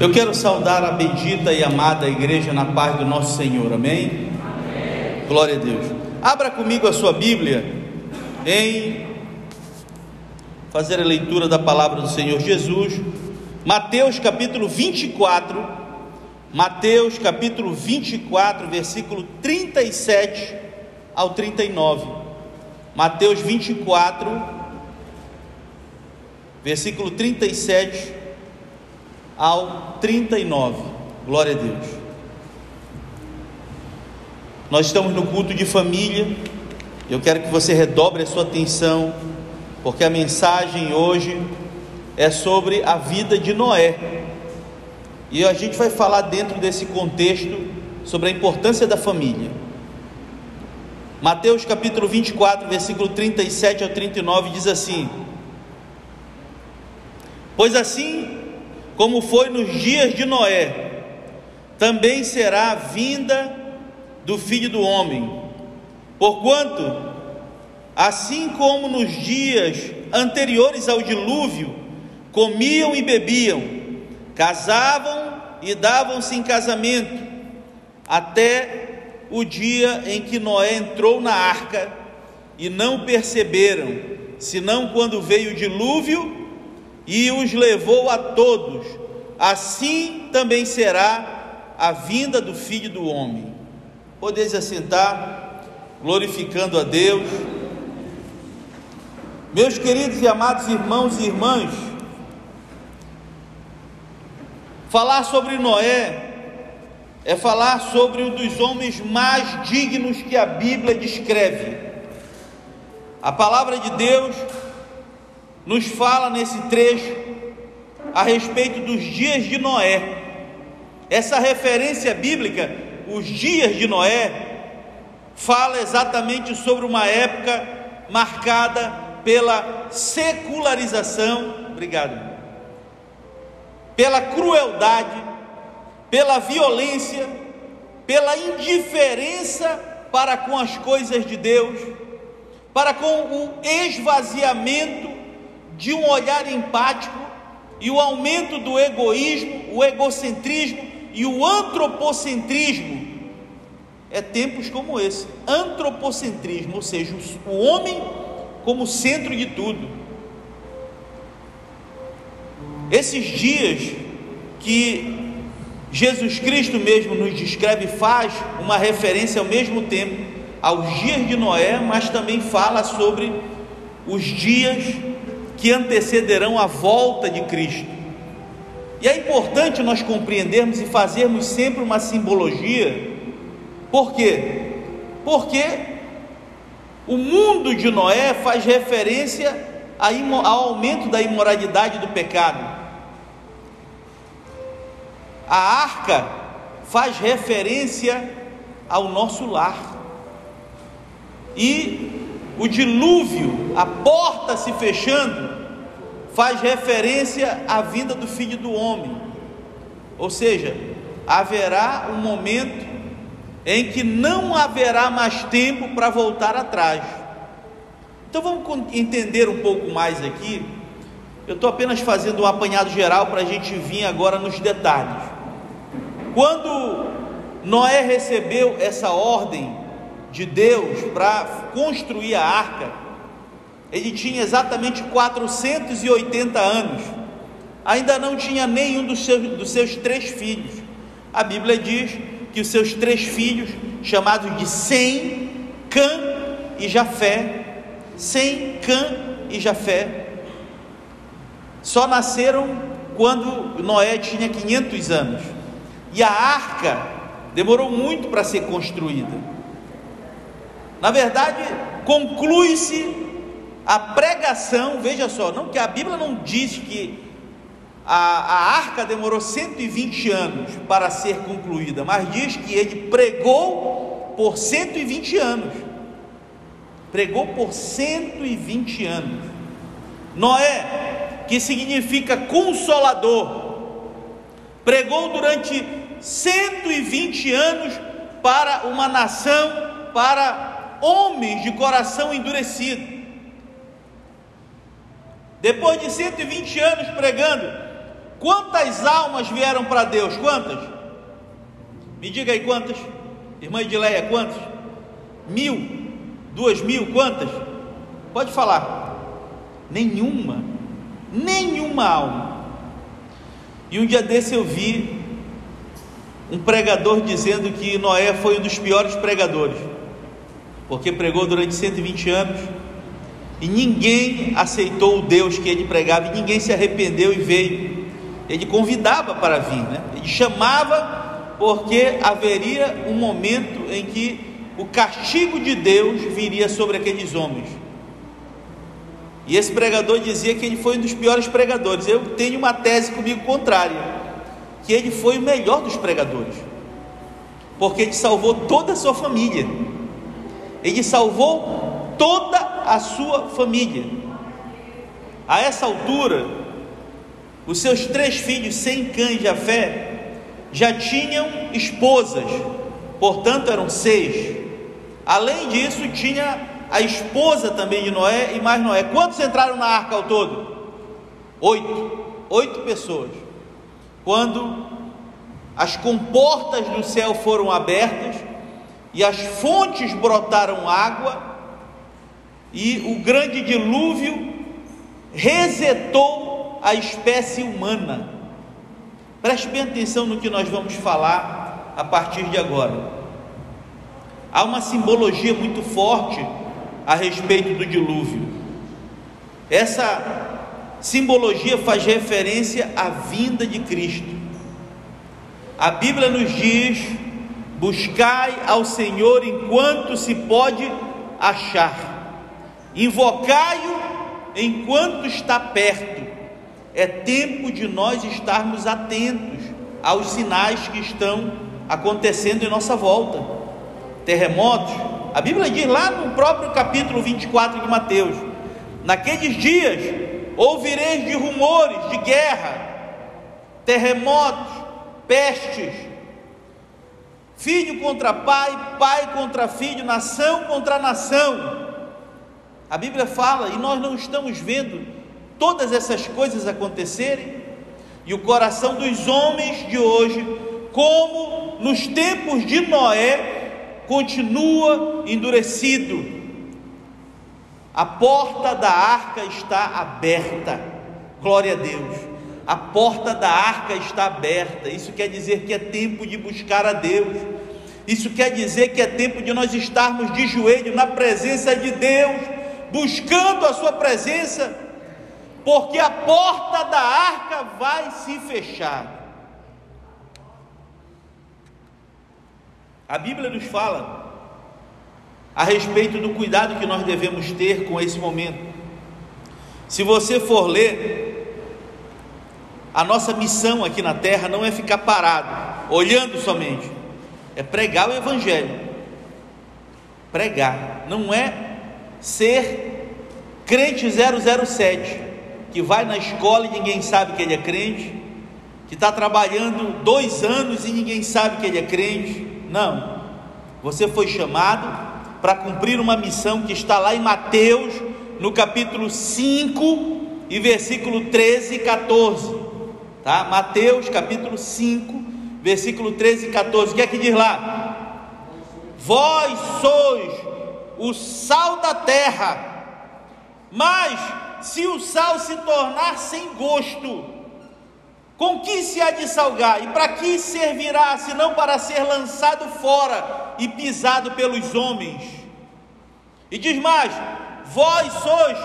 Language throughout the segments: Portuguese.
Eu quero saudar a bendita e amada igreja na paz do nosso Senhor, amém? amém? Glória a Deus. Abra comigo a sua Bíblia em fazer a leitura da palavra do Senhor Jesus, Mateus capítulo 24, Mateus capítulo 24, versículo 37 ao 39. Mateus 24, versículo 37 ao 39. Glória a Deus. Nós estamos no culto de família. Eu quero que você redobre a sua atenção, porque a mensagem hoje é sobre a vida de Noé. E a gente vai falar dentro desse contexto sobre a importância da família. Mateus capítulo 24, versículo 37 ao 39 diz assim: Pois assim como foi nos dias de Noé, também será a vinda do filho do homem. Porquanto, assim como nos dias anteriores ao dilúvio, comiam e bebiam, casavam e davam-se em casamento, até o dia em que Noé entrou na arca e não perceberam, senão quando veio o dilúvio e os levou a todos, assim também será a vinda do Filho do Homem. Podeis assentar, glorificando a Deus. Meus queridos e amados irmãos e irmãs, falar sobre Noé é falar sobre um dos homens mais dignos que a Bíblia descreve. A palavra de Deus nos fala nesse trecho a respeito dos dias de Noé. Essa referência bíblica, os dias de Noé, fala exatamente sobre uma época marcada pela secularização, obrigado, pela crueldade, pela violência, pela indiferença para com as coisas de Deus, para com o esvaziamento de um olhar empático e o aumento do egoísmo, o egocentrismo e o antropocentrismo. É tempos como esse, antropocentrismo, ou seja, o homem como centro de tudo. Esses dias que Jesus Cristo mesmo nos descreve, faz uma referência ao mesmo tempo aos dias de Noé, mas também fala sobre os dias que antecederão a volta de Cristo. E é importante nós compreendermos e fazermos sempre uma simbologia. Por quê? Porque o mundo de Noé faz referência ao aumento da imoralidade do pecado. A arca faz referência ao nosso lar. E o dilúvio, a porta se fechando, faz referência à vinda do filho do homem. Ou seja, haverá um momento em que não haverá mais tempo para voltar atrás. Então vamos entender um pouco mais aqui. Eu estou apenas fazendo um apanhado geral para a gente vir agora nos detalhes. Quando Noé recebeu essa ordem de Deus para construir a arca, ele tinha exatamente 480 anos, ainda não tinha nenhum dos seus, dos seus três filhos. A Bíblia diz que os seus três filhos, chamados de Sem, Cã e Jafé, Sem, Cã e Jafé, só nasceram quando Noé tinha 500 anos. E a arca demorou muito para ser construída. Na verdade, conclui-se a pregação, veja só, não que a Bíblia não diz que a, a arca demorou 120 anos para ser concluída, mas diz que ele pregou por 120 anos. Pregou por 120 anos. Noé, que significa consolador, pregou durante 120 anos para uma nação, para homens de coração endurecido. Depois de 120 anos pregando, Quantas almas vieram para Deus? Quantas? Me diga aí quantas? Irmã Edileia, quantas? Mil? Duas mil? Quantas? Pode falar. Nenhuma. Nenhuma alma. E um dia desse eu vi um pregador dizendo que Noé foi um dos piores pregadores, porque pregou durante 120 anos e ninguém aceitou o Deus que ele pregava e ninguém se arrependeu e veio. Ele convidava para vir, né? ele chamava, porque haveria um momento em que o castigo de Deus viria sobre aqueles homens. E esse pregador dizia que ele foi um dos piores pregadores. Eu tenho uma tese comigo contrária, que ele foi o melhor dos pregadores, porque ele salvou toda a sua família. Ele salvou toda a sua família. A essa altura, os seus três filhos, sem cães de fé, já tinham esposas, portanto eram seis. Além disso, tinha a esposa também de Noé e mais Noé. Quantos entraram na arca ao todo? Oito. Oito pessoas. Quando as comportas do céu foram abertas e as fontes brotaram água, e o grande dilúvio resetou a espécie humana. Preste bem atenção no que nós vamos falar a partir de agora. Há uma simbologia muito forte a respeito do dilúvio. Essa simbologia faz referência à vinda de Cristo. A Bíblia nos diz: buscai ao Senhor enquanto se pode achar, invocai-o enquanto está perto. É tempo de nós estarmos atentos aos sinais que estão acontecendo em nossa volta. Terremotos, a Bíblia diz lá no próprio capítulo 24 de Mateus: naqueles dias ouvireis de rumores de guerra, terremotos, pestes, filho contra pai, pai contra filho, nação contra nação. A Bíblia fala e nós não estamos vendo todas essas coisas acontecerem, e o coração dos homens de hoje, como nos tempos de Noé, continua endurecido. A porta da arca está aberta. Glória a Deus. A porta da arca está aberta. Isso quer dizer que é tempo de buscar a Deus. Isso quer dizer que é tempo de nós estarmos de joelho na presença de Deus, buscando a Sua presença, porque a porta da arca vai se fechar. A Bíblia nos fala a respeito do cuidado que nós devemos ter com esse momento. Se você for ler, a nossa missão aqui na terra não é ficar parado, olhando somente, é pregar o Evangelho. Pregar, não é ser crente 007, que vai na escola e ninguém sabe que ele é crente, que está trabalhando dois anos e ninguém sabe que ele é crente. Não, você foi chamado para cumprir uma missão que está lá em Mateus, no capítulo 5 e versículo 13 e 14. Tá? Mateus, capítulo 5, versículo 13 e 14. O que é que diz lá? Vós sois o sal da terra, mas se o sal se tornar sem gosto, com que se há de salgar? E para que servirá, senão para ser lançado fora e pisado pelos homens? E diz mais: Vós sois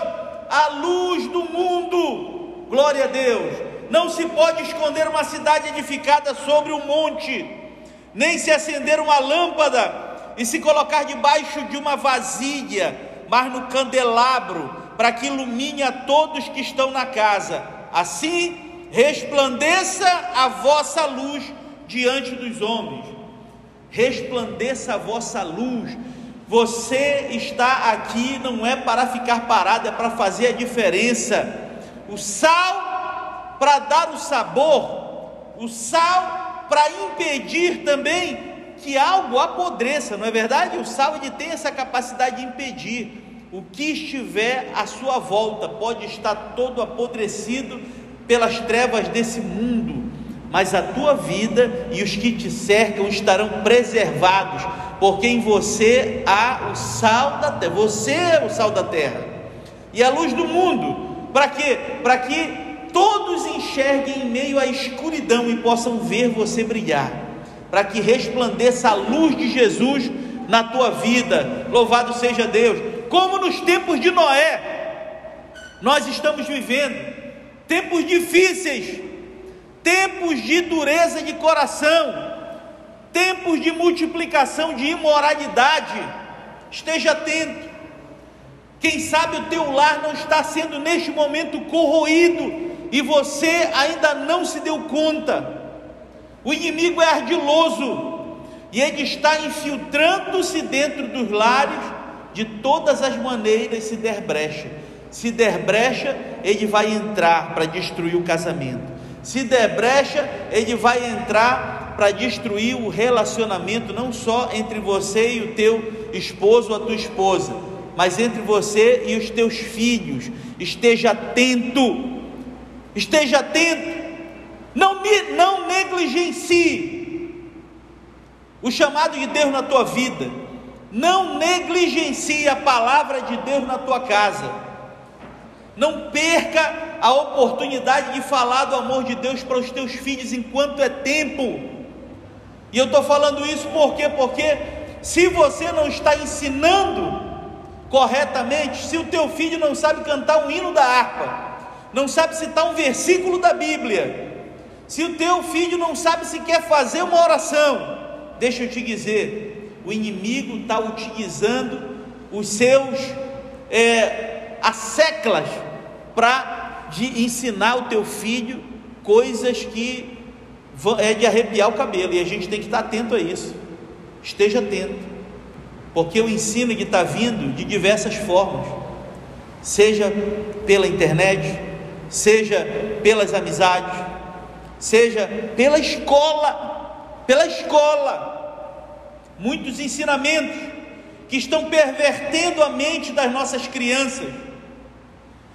a luz do mundo. Glória a Deus. Não se pode esconder uma cidade edificada sobre um monte, nem se acender uma lâmpada e se colocar debaixo de uma vasilha, mas no candelabro, para que ilumine a todos que estão na casa. Assim resplandeça a vossa luz diante dos homens. Resplandeça a vossa luz. Você está aqui não é para ficar parado, é para fazer a diferença. O sal para dar o sabor, o sal para impedir também que algo apodreça, não é verdade? O ele tem essa capacidade de impedir o que estiver à sua volta, pode estar todo apodrecido, pelas trevas desse mundo, mas a tua vida e os que te cercam estarão preservados, porque em você há o sal da terra. Você é o sal da terra e a luz do mundo. Para quê? Para que todos enxerguem em meio à escuridão e possam ver você brilhar, para que resplandeça a luz de Jesus na tua vida. Louvado seja Deus. Como nos tempos de Noé, nós estamos vivendo tempos difíceis, tempos de dureza de coração, tempos de multiplicação de imoralidade. Esteja atento. Quem sabe o teu lar não está sendo neste momento corroído e você ainda não se deu conta. O inimigo é ardiloso e ele está infiltrando-se dentro dos lares de todas as maneiras se der brecha. Se der brecha, ele vai entrar para destruir o casamento. Se der brecha, ele vai entrar para destruir o relacionamento não só entre você e o teu esposo ou a tua esposa, mas entre você e os teus filhos. Esteja atento Esteja atento, não, não negligencie o chamado de Deus na tua vida, não negligencie a palavra de Deus na tua casa, não perca a oportunidade de falar do amor de Deus para os teus filhos enquanto é tempo. E eu estou falando isso por quê? Porque se você não está ensinando corretamente, se o teu filho não sabe cantar um hino da harpa, não sabe citar um versículo da Bíblia, se o teu filho não sabe se quer fazer uma oração, deixa eu te dizer, o inimigo está utilizando os seus é, asseclas para de ensinar o teu filho coisas que é de arrepiar o cabelo, e a gente tem que estar atento a isso. Esteja atento, porque o ensino está vindo de diversas formas, seja pela internet, seja pelas amizades, seja pela escola, pela escola. Muitos ensinamentos que estão pervertendo a mente das nossas crianças.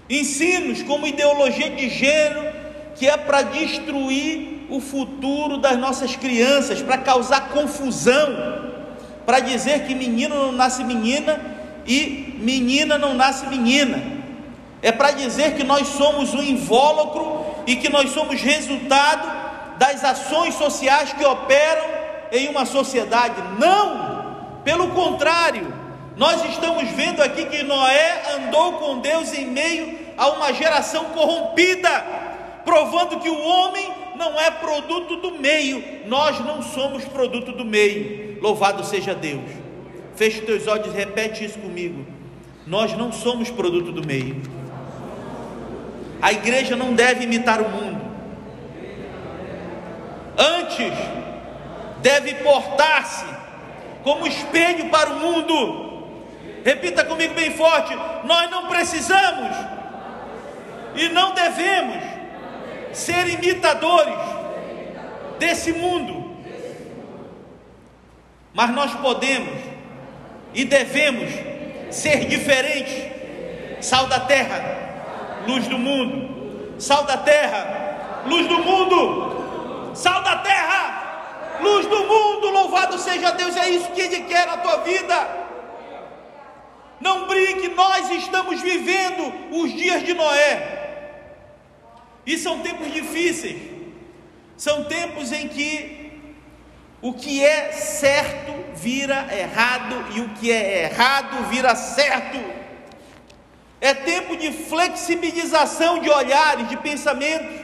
Ensinos como ideologia de gênero, que é para destruir o futuro das nossas crianças, para causar confusão, para dizer que menino não nasce menina e menina não nasce menina é para dizer que nós somos um invólucro e que nós somos resultado das ações sociais que operam em uma sociedade. Não! Pelo contrário, nós estamos vendo aqui que Noé andou com Deus em meio a uma geração corrompida, provando que o homem não é produto do meio, nós não somos produto do meio. Louvado seja Deus. Feche teus olhos e repete isso comigo. Nós não somos produto do meio. A igreja não deve imitar o mundo. Antes, deve portar-se como espelho para o mundo. Repita comigo bem forte: nós não precisamos e não devemos ser imitadores desse mundo, mas nós podemos e devemos ser diferentes, sal da terra luz do mundo, sal da terra, luz do mundo, sal da terra, luz do mundo, louvado seja Deus, é isso que Ele quer na tua vida. Não brinque, nós estamos vivendo os dias de Noé, e são tempos difíceis, são tempos em que o que é certo vira errado e o que é errado vira certo é tempo de flexibilização de olhares, de pensamentos.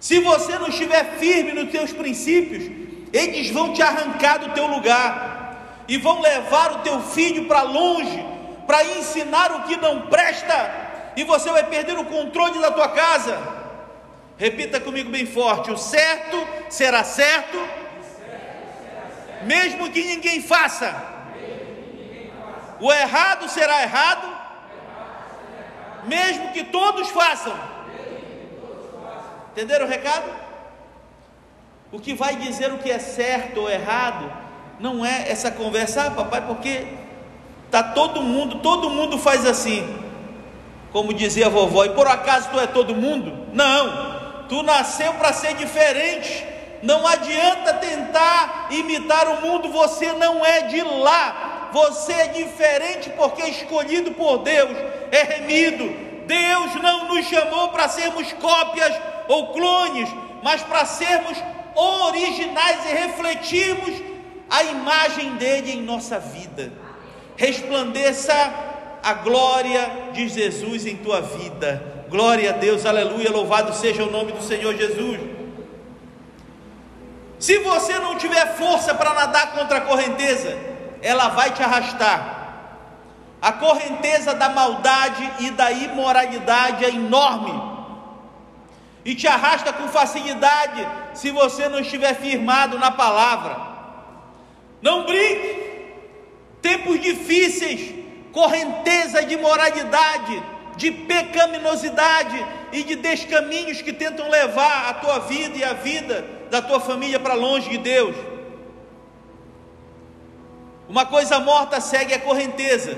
Se você não estiver firme nos seus princípios, eles vão te arrancar do teu lugar e vão levar o teu filho para longe, para ensinar o que não presta, e você vai perder o controle da tua casa. Repita comigo bem forte: o certo será certo, mesmo que ninguém faça. O errado será errado, mesmo que todos façam. Entenderam o recado? O que vai dizer o que é certo ou errado não é essa conversa, ah, papai, porque tá todo mundo, todo mundo faz assim. como dizia a vovó, e por acaso tu é todo mundo? Não, tu nasceu para ser diferente. Não adianta tentar imitar o mundo, você não é de lá. Você é diferente porque é escolhido por Deus, é remido. Deus não nos chamou para sermos cópias ou clones, mas para sermos originais e refletirmos a imagem dele em nossa vida. Resplandeça a glória de Jesus em tua vida. Glória a Deus, aleluia, louvado seja o nome do Senhor Jesus. Se você não tiver força para nadar contra a correnteza, ela vai te arrastar. A correnteza da maldade e da imoralidade é enorme e te arrasta com facilidade se você não estiver firmado na palavra. Não brinque, tempos difíceis, correnteza de moralidade, de pecaminosidade e de descaminhos que tentam levar a tua vida e a vida da tua família para longe de Deus. Uma coisa morta segue a correnteza.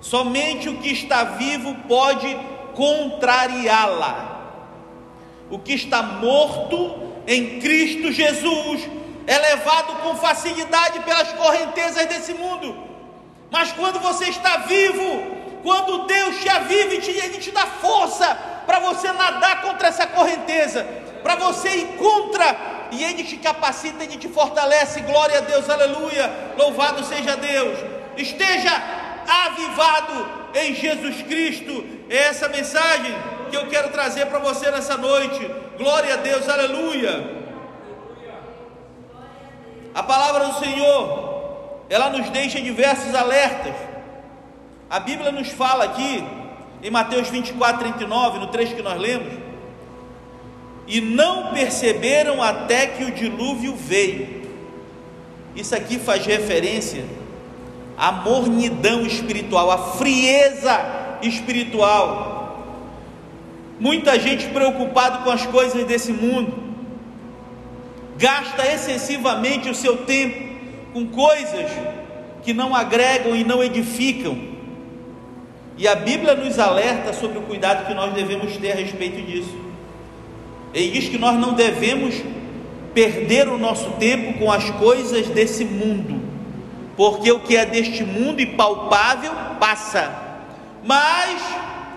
Somente o que está vivo pode contrariá-la. O que está morto em Cristo Jesus é levado com facilidade pelas correntezas desse mundo. Mas quando você está vivo, quando Deus te aviva e te, Ele te dá força para você nadar contra essa correnteza, para você ir contra, e Ele te capacita, Ele te fortalece. Glória a Deus, aleluia. Louvado seja Deus. Esteja avivado em Jesus Cristo. É essa mensagem que eu quero trazer para você nessa noite. Glória a Deus, aleluia. A palavra do Senhor, ela nos deixa diversos alertas. A Bíblia nos fala aqui, em Mateus 24, 39, no trecho que nós lemos, e não perceberam até que o dilúvio veio. Isso aqui faz referência à mornidão espiritual, à frieza espiritual. Muita gente preocupada com as coisas desse mundo, gasta excessivamente o seu tempo com coisas que não agregam e não edificam. E a Bíblia nos alerta sobre o cuidado que nós devemos ter a respeito disso. Ele diz que nós não devemos perder o nosso tempo com as coisas desse mundo, porque o que é deste mundo e palpável passa, mas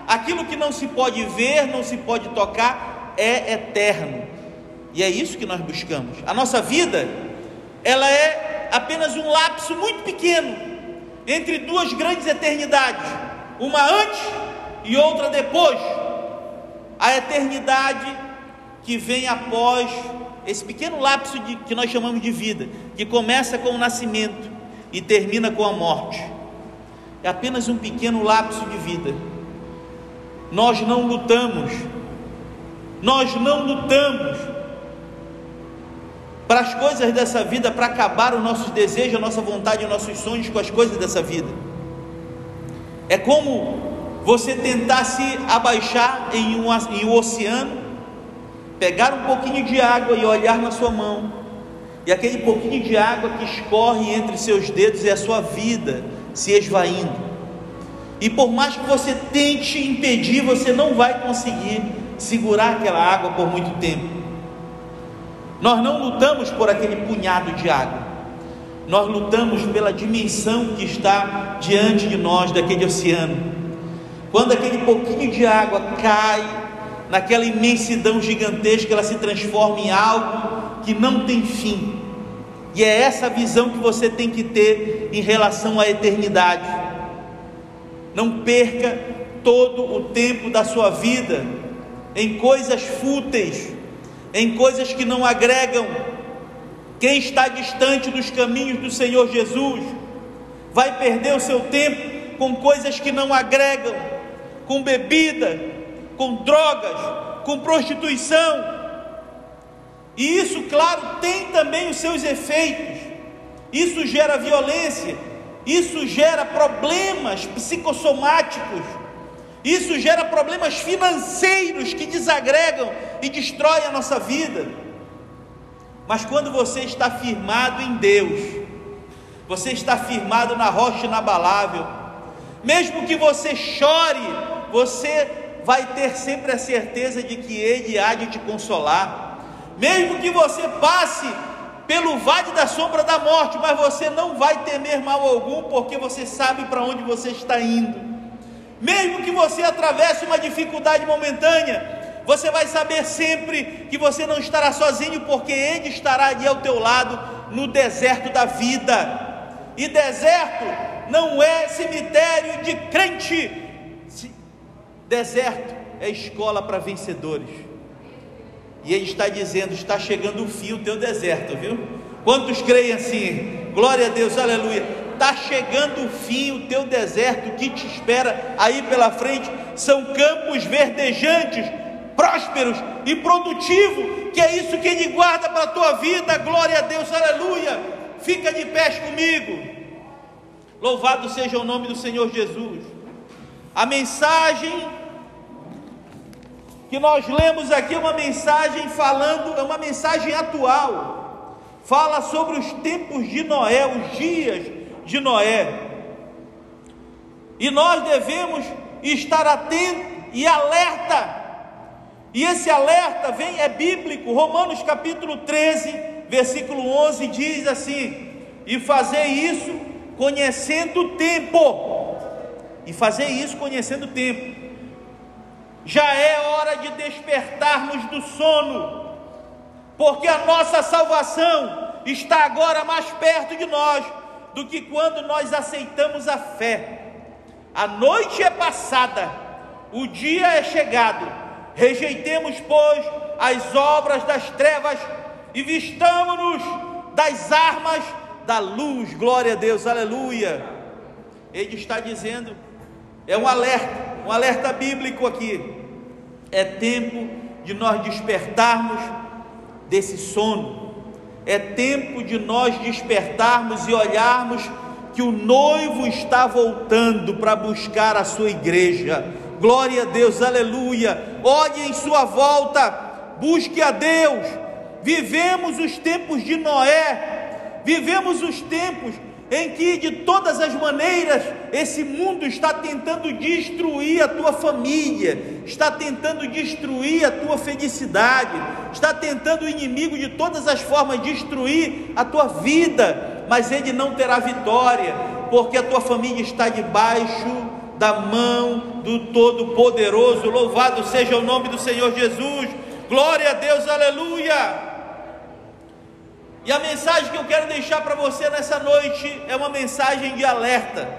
aquilo que não se pode ver, não se pode tocar, é eterno. E é isso que nós buscamos. A nossa vida, ela é apenas um lapso muito pequeno entre duas grandes eternidades, uma antes e outra depois. A eternidade que vem após esse pequeno lapso de, que nós chamamos de vida, que começa com o nascimento e termina com a morte. É apenas um pequeno lapso de vida. Nós não lutamos, nós não lutamos para as coisas dessa vida, para acabar os nossos desejos, a nossa vontade, os nossos sonhos com as coisas dessa vida. É como você tentar se abaixar em um, em um oceano, pegar um pouquinho de água e olhar na sua mão, e aquele pouquinho de água que escorre entre seus dedos é a sua vida se esvaindo. E por mais que você tente impedir, você não vai conseguir segurar aquela água por muito tempo. Nós não lutamos por aquele punhado de água, nós lutamos pela dimensão que está diante de nós daquele oceano. Quando aquele pouquinho de água cai naquela imensidão gigantesca, ela se transforma em algo que não tem fim. E é essa visão que você tem que ter em relação à eternidade. Não perca todo o tempo da sua vida em coisas fúteis, em coisas que não agregam. Quem está distante dos caminhos do Senhor Jesus vai perder o seu tempo com coisas que não agregam, com bebida, com drogas, com prostituição. E isso, claro, tem também os seus efeitos. Isso gera violência, isso gera problemas psicossomáticos isso gera problemas financeiros que desagregam e destroem a nossa vida. Mas quando você está firmado em Deus, você está firmado na rocha inabalável, mesmo que você chore você vai ter sempre a certeza de que Ele há de te consolar. Mesmo que você passe pelo vale da sombra da morte, mas você não vai temer mal algum, porque você sabe para onde você está indo. Mesmo que você atravesse uma dificuldade momentânea, você vai saber sempre que você não estará sozinho, porque Ele estará ali ao teu lado no deserto da vida. E deserto não é cemitério de crente, deserto é escola para vencedores. E ele está dizendo: está chegando o fim o teu deserto, viu? Quantos creem assim? Glória a Deus, aleluia. Está chegando o fim o teu deserto, o que te espera aí pela frente são campos verdejantes, prósperos e produtivos, que é isso que ele guarda para a tua vida. Glória a Deus, aleluia. Fica de pés comigo. Louvado seja o nome do Senhor Jesus. A mensagem que nós lemos aqui uma mensagem falando, é uma mensagem atual. Fala sobre os tempos de Noé, os dias de Noé. E nós devemos estar atentos e alerta. E esse alerta vem é bíblico. Romanos capítulo 13, versículo 11 diz assim: "E fazer isso conhecendo o tempo". E fazer isso conhecendo o tempo já é hora de despertarmos do sono, porque a nossa salvação está agora mais perto de nós do que quando nós aceitamos a fé. A noite é passada, o dia é chegado. Rejeitemos, pois, as obras das trevas e vistamos-nos das armas da luz. Glória a Deus, aleluia. Ele está dizendo, é um alerta um alerta bíblico aqui. É tempo de nós despertarmos desse sono. É tempo de nós despertarmos e olharmos que o noivo está voltando para buscar a sua igreja. Glória a Deus, aleluia. Olhe em sua volta, busque a Deus. Vivemos os tempos de Noé, vivemos os tempos em que de todas as maneiras esse mundo está tentando destruir a tua família, está tentando destruir a tua felicidade, está tentando o inimigo de todas as formas destruir a tua vida, mas ele não terá vitória, porque a tua família está debaixo da mão do Todo-Poderoso. Louvado seja o nome do Senhor Jesus. Glória a Deus, aleluia. E a mensagem que eu quero deixar para você nessa noite é uma mensagem de alerta.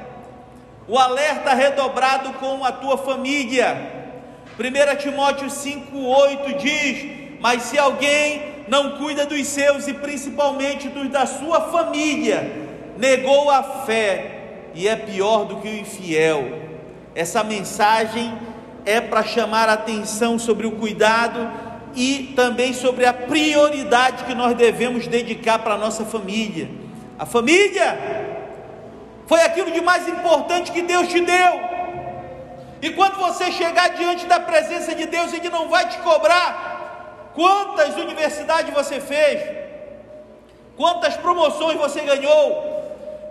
O alerta redobrado com a tua família. 1 Timóteo 5,8 diz: Mas se alguém não cuida dos seus e principalmente dos da sua família, negou a fé e é pior do que o infiel. Essa mensagem é para chamar a atenção sobre o cuidado e também sobre a prioridade que nós devemos dedicar para a nossa família. A família foi aquilo de mais importante que Deus te deu. E quando você chegar diante da presença de Deus, Ele não vai te cobrar quantas universidades você fez, quantas promoções você ganhou.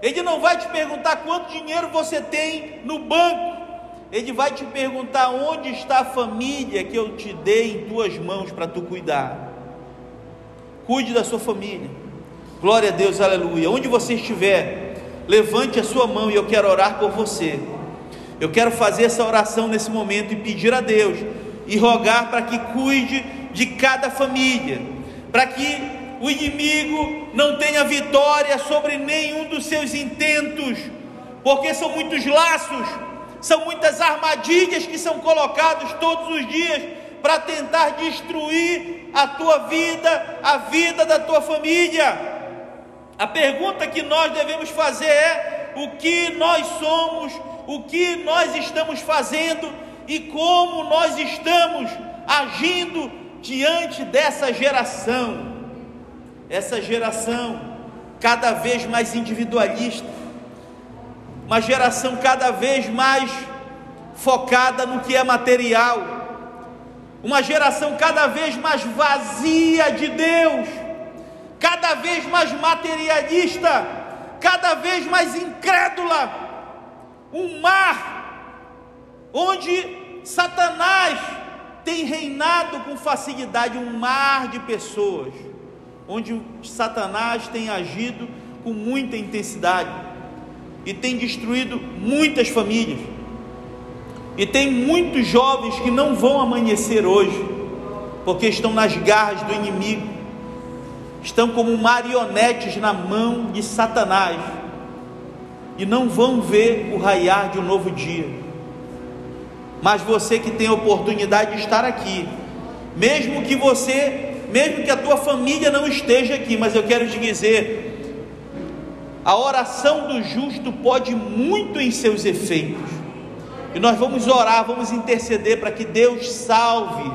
Ele não vai te perguntar quanto dinheiro você tem no banco. Ele vai te perguntar onde está a família que eu te dei em tuas mãos para tu cuidar. Cuide da sua família. Glória a Deus, aleluia. Onde você estiver, levante a sua mão e eu quero orar por você. Eu quero fazer essa oração nesse momento e pedir a Deus e rogar para que cuide de cada família, para que o inimigo não tenha vitória sobre nenhum dos seus intentos, porque são muitos laços são muitas armadilhas que são colocadas todos os dias para tentar destruir a tua vida, a vida da tua família. A pergunta que nós devemos fazer é: o que nós somos, o que nós estamos fazendo e como nós estamos agindo diante dessa geração. Essa geração cada vez mais individualista, uma geração cada vez mais focada no que é material, uma geração cada vez mais vazia de Deus, cada vez mais materialista, cada vez mais incrédula, um mar onde Satanás tem reinado com facilidade um mar de pessoas, onde Satanás tem agido com muita intensidade e tem destruído muitas famílias. E tem muitos jovens que não vão amanhecer hoje, porque estão nas garras do inimigo, estão como marionetes na mão de Satanás, e não vão ver o raiar de um novo dia. Mas você que tem a oportunidade de estar aqui, mesmo que você, mesmo que a tua família não esteja aqui, mas eu quero te dizer, a oração do justo pode muito em seus efeitos. E nós vamos orar, vamos interceder para que Deus salve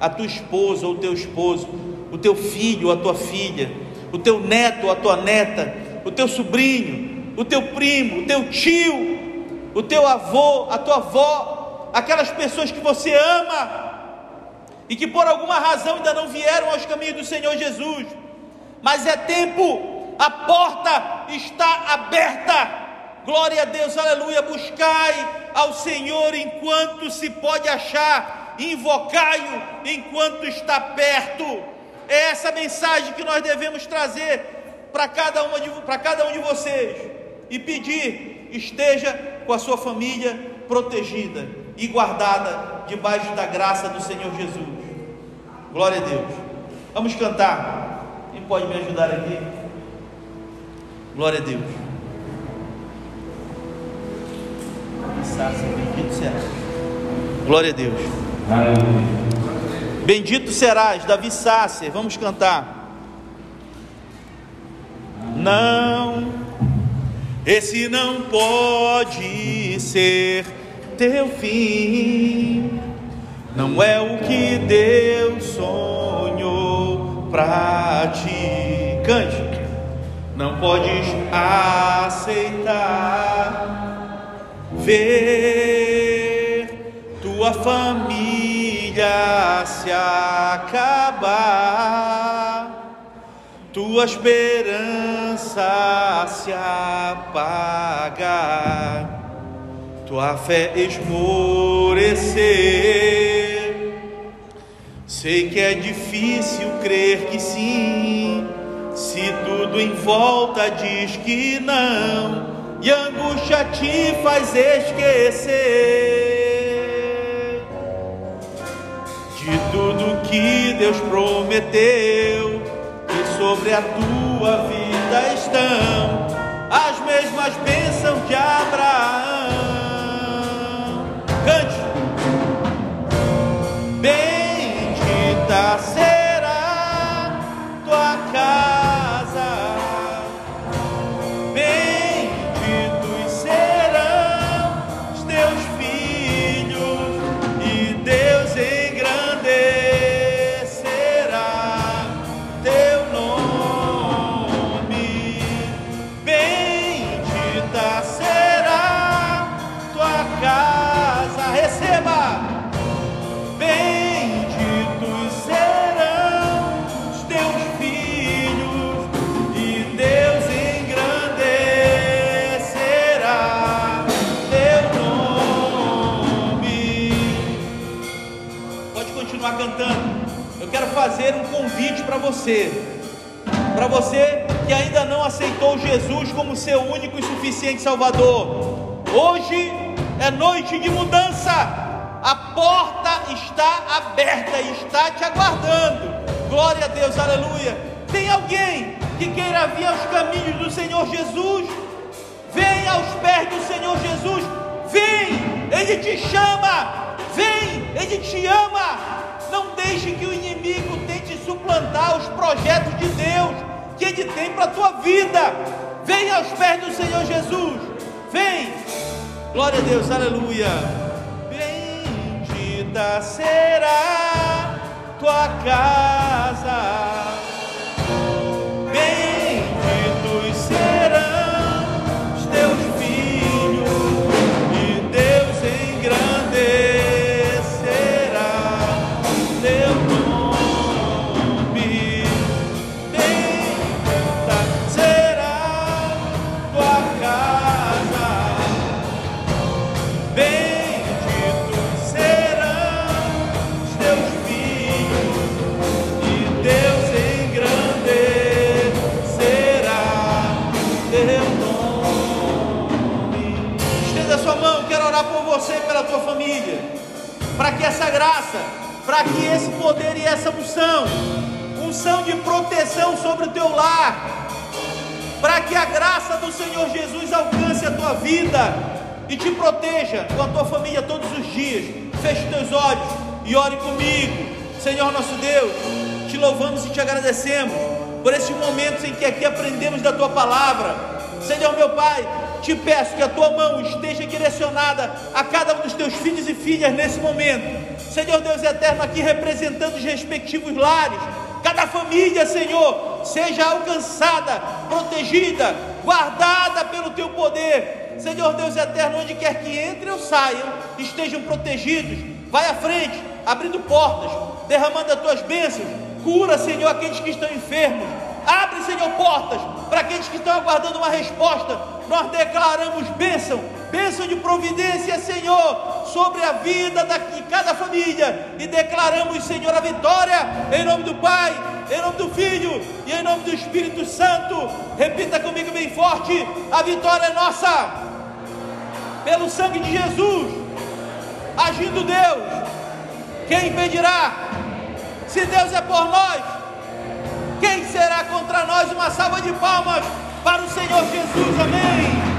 a tua esposa ou o teu esposo, o teu filho ou a tua filha, o teu neto ou a tua neta, o teu sobrinho, o teu primo, o teu tio, o teu avô, a tua avó, aquelas pessoas que você ama e que por alguma razão ainda não vieram aos caminhos do Senhor Jesus. Mas é tempo, a porta está aberta Glória a Deus, aleluia. Buscai ao Senhor enquanto se pode achar, invocai-o enquanto está perto. É essa mensagem que nós devemos trazer para cada, uma de, para cada um de vocês e pedir: esteja com a sua família protegida e guardada debaixo da graça do Senhor Jesus. Glória a Deus. Vamos cantar. Quem pode me ajudar aqui? Glória a Deus. bendito serás. Glória a Deus. Bendito serás, Davi Sácer, vamos cantar. Não, esse não pode ser teu fim, não é o que Deus sonhou para ti. Cante, não podes aceitar ver tua família se acabar, tua esperança se apagar, tua fé esmorecer. Sei que é difícil crer que sim, se tudo em volta diz que não e a angústia te faz esquecer de tudo que Deus prometeu, que sobre a tua vida estão as mesmas bênçãos de Abraão. Fazer um convite para você, para você que ainda não aceitou Jesus como seu único e suficiente Salvador. Hoje é noite de mudança, a porta está aberta e está te aguardando. Glória a Deus, aleluia. Tem alguém que queira vir aos caminhos do Senhor Jesus? Vem aos pés do Senhor Jesus, vem, Ele te chama, vem, Ele te ama. Deixe que o inimigo tente suplantar os projetos de Deus que Ele tem para a tua vida. Vem aos pés do Senhor Jesus. Vem. Glória a Deus, aleluia. Bendita será tua casa. Momentos em que aqui aprendemos da tua palavra. Senhor meu Pai, te peço que a tua mão esteja direcionada a cada um dos teus filhos e filhas nesse momento. Senhor Deus eterno, aqui representando os respectivos lares, cada família, Senhor, seja alcançada, protegida, guardada pelo teu poder. Senhor Deus eterno, onde quer que entrem ou saiam, estejam protegidos. Vai à frente, abrindo portas, derramando as tuas bênçãos. Cura, Senhor, aqueles que estão enfermos. Abre, Senhor, portas para aqueles que estão aguardando uma resposta. Nós declaramos bênção, bênção de providência, Senhor, sobre a vida de cada família. E declaramos, Senhor, a vitória em nome do Pai, em nome do Filho e em nome do Espírito Santo. Repita comigo bem forte: a vitória é nossa, pelo sangue de Jesus, agindo Deus. Quem impedirá? Se Deus é por nós, quem será contra nós? Uma salva de palmas para o Senhor Jesus, amém.